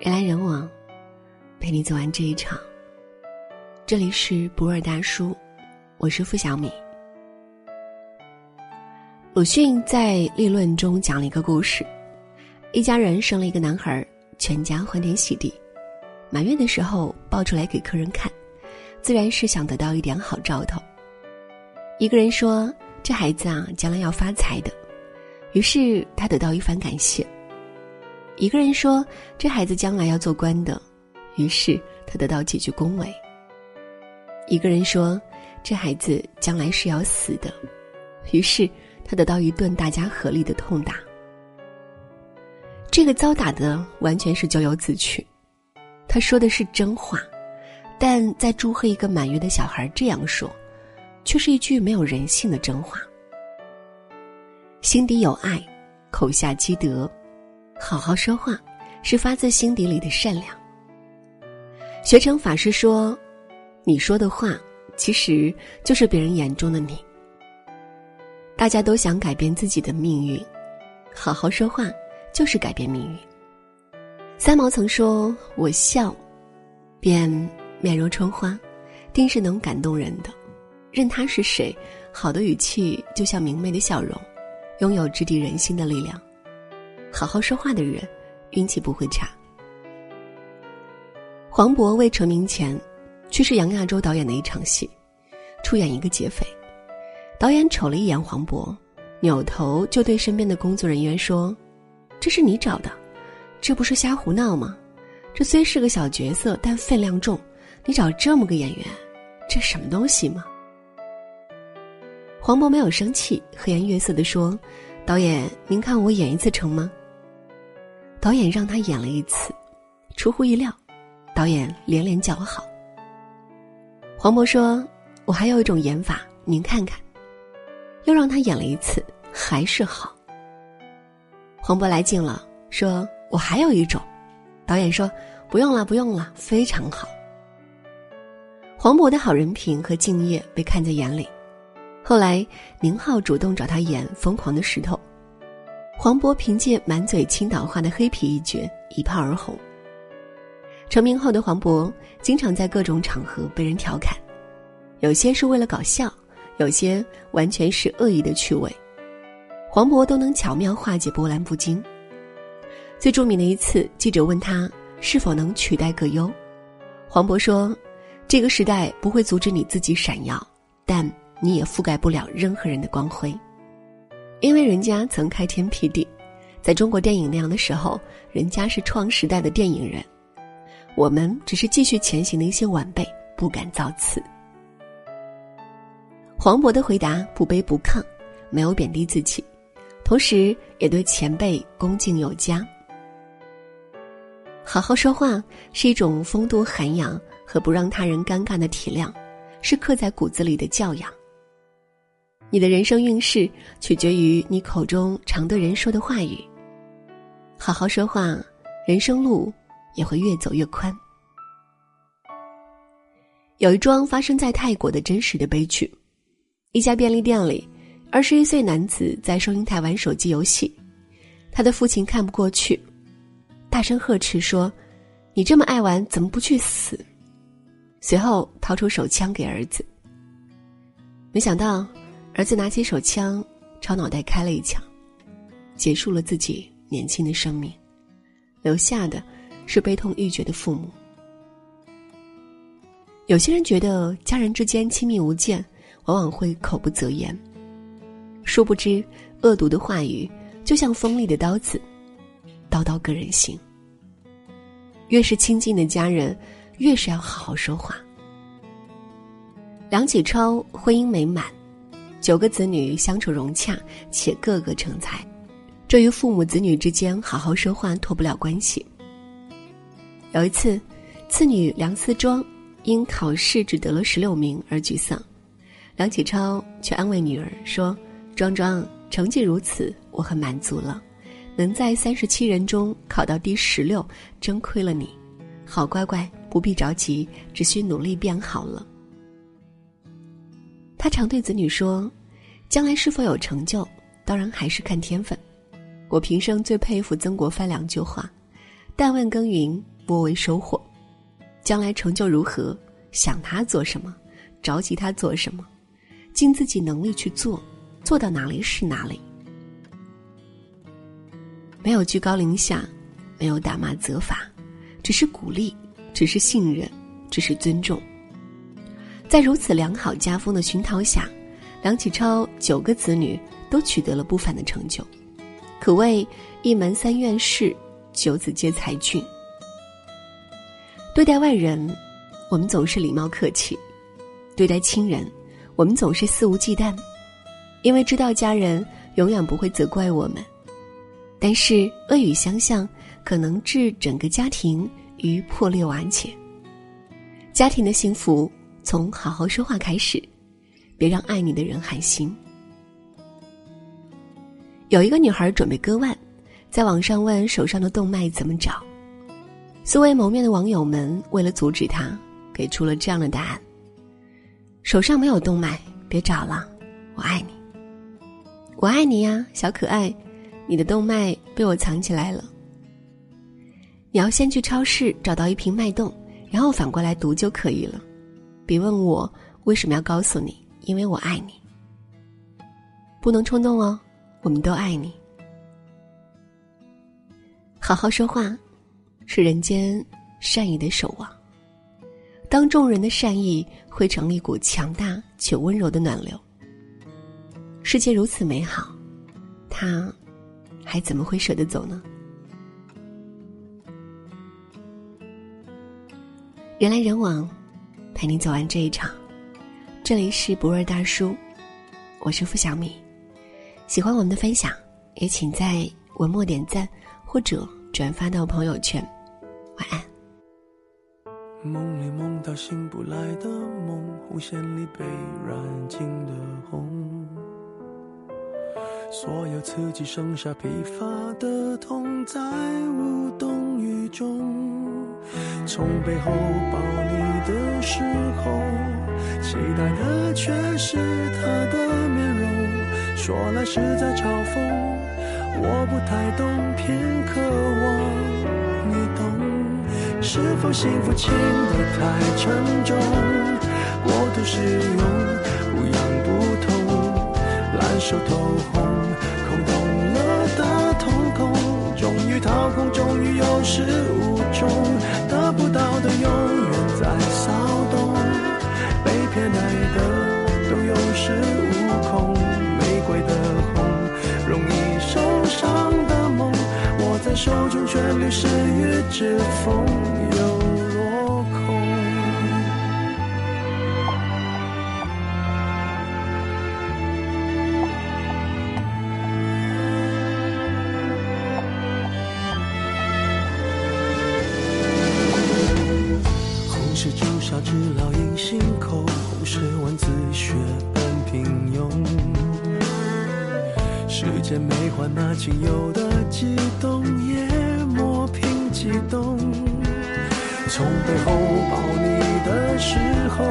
人来人往，陪你走完这一场。这里是博尔大叔，我是付小米。鲁迅在《立论》中讲了一个故事：一家人生了一个男孩，全家欢天喜地。满月的时候抱出来给客人看，自然是想得到一点好兆头。一个人说：“这孩子啊，将来要发财的。”于是他得到一番感谢。一个人说：“这孩子将来要做官的。”于是他得到几句恭维。一个人说：“这孩子将来是要死的。”于是他得到一顿大家合力的痛打。这个遭打的完全是咎由自取。他说的是真话，但在祝贺一个满月的小孩这样说，却是一句没有人性的真话。心底有爱，口下积德，好好说话，是发自心底里的善良。学成法师说：“你说的话，其实就是别人眼中的你。”大家都想改变自己的命运，好好说话就是改变命运。三毛曾说：“我笑，便面如春花，定是能感动人的。任他是谁，好的语气就像明媚的笑容，拥有直抵人心的力量。好好说话的人，运气不会差。”黄渤未成名前，去是杨亚洲导演的一场戏，出演一个劫匪。导演瞅了一眼黄渤，扭头就对身边的工作人员说：“这是你找的。”这不是瞎胡闹吗？这虽是个小角色，但分量重。你找这么个演员，这什么东西吗？黄渤没有生气，和颜悦色地说：“导演，您看我演一次成吗？”导演让他演了一次，出乎意料，导演连连叫好。黄渤说：“我还有一种演法，您看看。”又让他演了一次，还是好。黄渤来劲了，说。我还有一种，导演说不用了，不用了，非常好。黄渤的好人品和敬业被看在眼里。后来宁浩主动找他演《疯狂的石头》，黄渤凭借满嘴青岛话的黑皮一角一炮而红。成名后的黄渤经常在各种场合被人调侃，有些是为了搞笑，有些完全是恶意的趣味，黄渤都能巧妙化解波澜不惊。最著名的一次，记者问他是否能取代葛优，黄渤说：“这个时代不会阻止你自己闪耀，但你也覆盖不了任何人的光辉，因为人家曾开天辟地，在中国电影那样的时候，人家是创时代的电影人，我们只是继续前行的一些晚辈，不敢造次。”黄渤的回答不卑不亢，没有贬低自己，同时也对前辈恭敬有加。好好说话是一种风度涵养和不让他人尴尬的体谅，是刻在骨子里的教养。你的人生运势取决于你口中常对人说的话语。好好说话，人生路也会越走越宽。有一桩发生在泰国的真实的悲剧：一家便利店里，二十一岁男子在收银台玩手机游戏，他的父亲看不过去。大声呵斥说：“你这么爱玩，怎么不去死？”随后掏出手枪给儿子。没想到，儿子拿起手枪朝脑袋开了一枪，结束了自己年轻的生命，留下的是悲痛欲绝的父母。有些人觉得家人之间亲密无间，往往会口不择言，殊不知恶毒的话语就像锋利的刀子。刀刀割人心。越是亲近的家人，越是要好好说话。梁启超婚姻美满，九个子女相处融洽，且个个成才，这与父母子女之间好好说话脱不了关系。有一次，次女梁思庄因考试只得了十六名而沮丧，梁启超却安慰女儿说：“庄庄，成绩如此，我很满足了。”能在三十七人中考到第十六，真亏了你。好乖乖，不必着急，只需努力变好了。他常对子女说：“将来是否有成就，当然还是看天分。”我平生最佩服曾国藩两句话：“但问耕耘，莫为收获。将来成就如何，想他做什么，着急他做什么，尽自己能力去做，做到哪里是哪里。没有居高临下，没有打骂责罚，只是鼓励，只是信任，只是尊重。在如此良好家风的熏陶下，梁启超九个子女都取得了不凡的成就，可谓一门三院士，九子皆才俊。对待外人，我们总是礼貌客气；对待亲人，我们总是肆无忌惮，因为知道家人永远不会责怪我们。但是恶语相向，可能置整个家庭于破裂瓦解。家庭的幸福。从好好说话开始，别让爱你的人寒心。有一个女孩准备割腕，在网上问手上的动脉怎么找。素未谋面的网友们为了阻止她，给出了这样的答案：手上没有动脉，别找了，我爱你，我爱你呀，小可爱，你的动脉被我藏起来了。你要先去超市找到一瓶脉动，然后反过来读就可以了。别问我为什么要告诉你，因为我爱你。不能冲动哦，我们都爱你。好好说话，是人间善意的守望。当众人的善意汇成一股强大且温柔的暖流，世界如此美好，他还怎么会舍得走呢？人来人往。陪你走完这一场，这里是不二大叔，我是付小米。喜欢我们的分享，也请在文末点赞或者转发到朋友圈。晚安。梦里梦到醒不来的梦，红线里被染尽的红，所有刺激剩下疲乏的痛，在无动于衷。从背后抱你的时候，期待的却是他的面容。说来是在嘲讽，我不太懂，偏渴望你懂。是否幸福轻得太沉重？过度使用，不痒不痛，烂熟透红，空洞了的瞳孔，终于掏空，终于有始是月之风又落空。红是朱砂痣烙印心口，红是万紫血般平庸。世间悲欢那仅有的悸动也。磨平激动。从背后抱你的时候，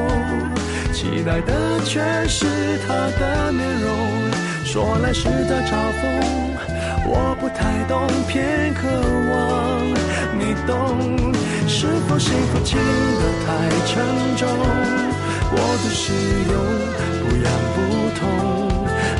期待的却是他的面容。说来是在嘲讽，我不太懂，偏渴望你懂。是否幸福轻得太沉重？我的使用，不痒不痛，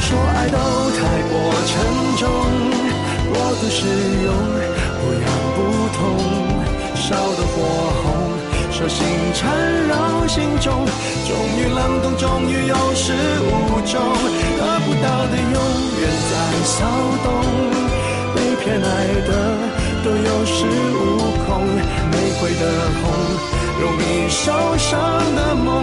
说爱都太过沉重，过度使用，不痒不痛，烧得火红，手心缠绕心中，终于冷冻，终于有始无终，得不到的永远在骚动，被偏爱的都有恃无恐，玫瑰的红，容易受伤的梦，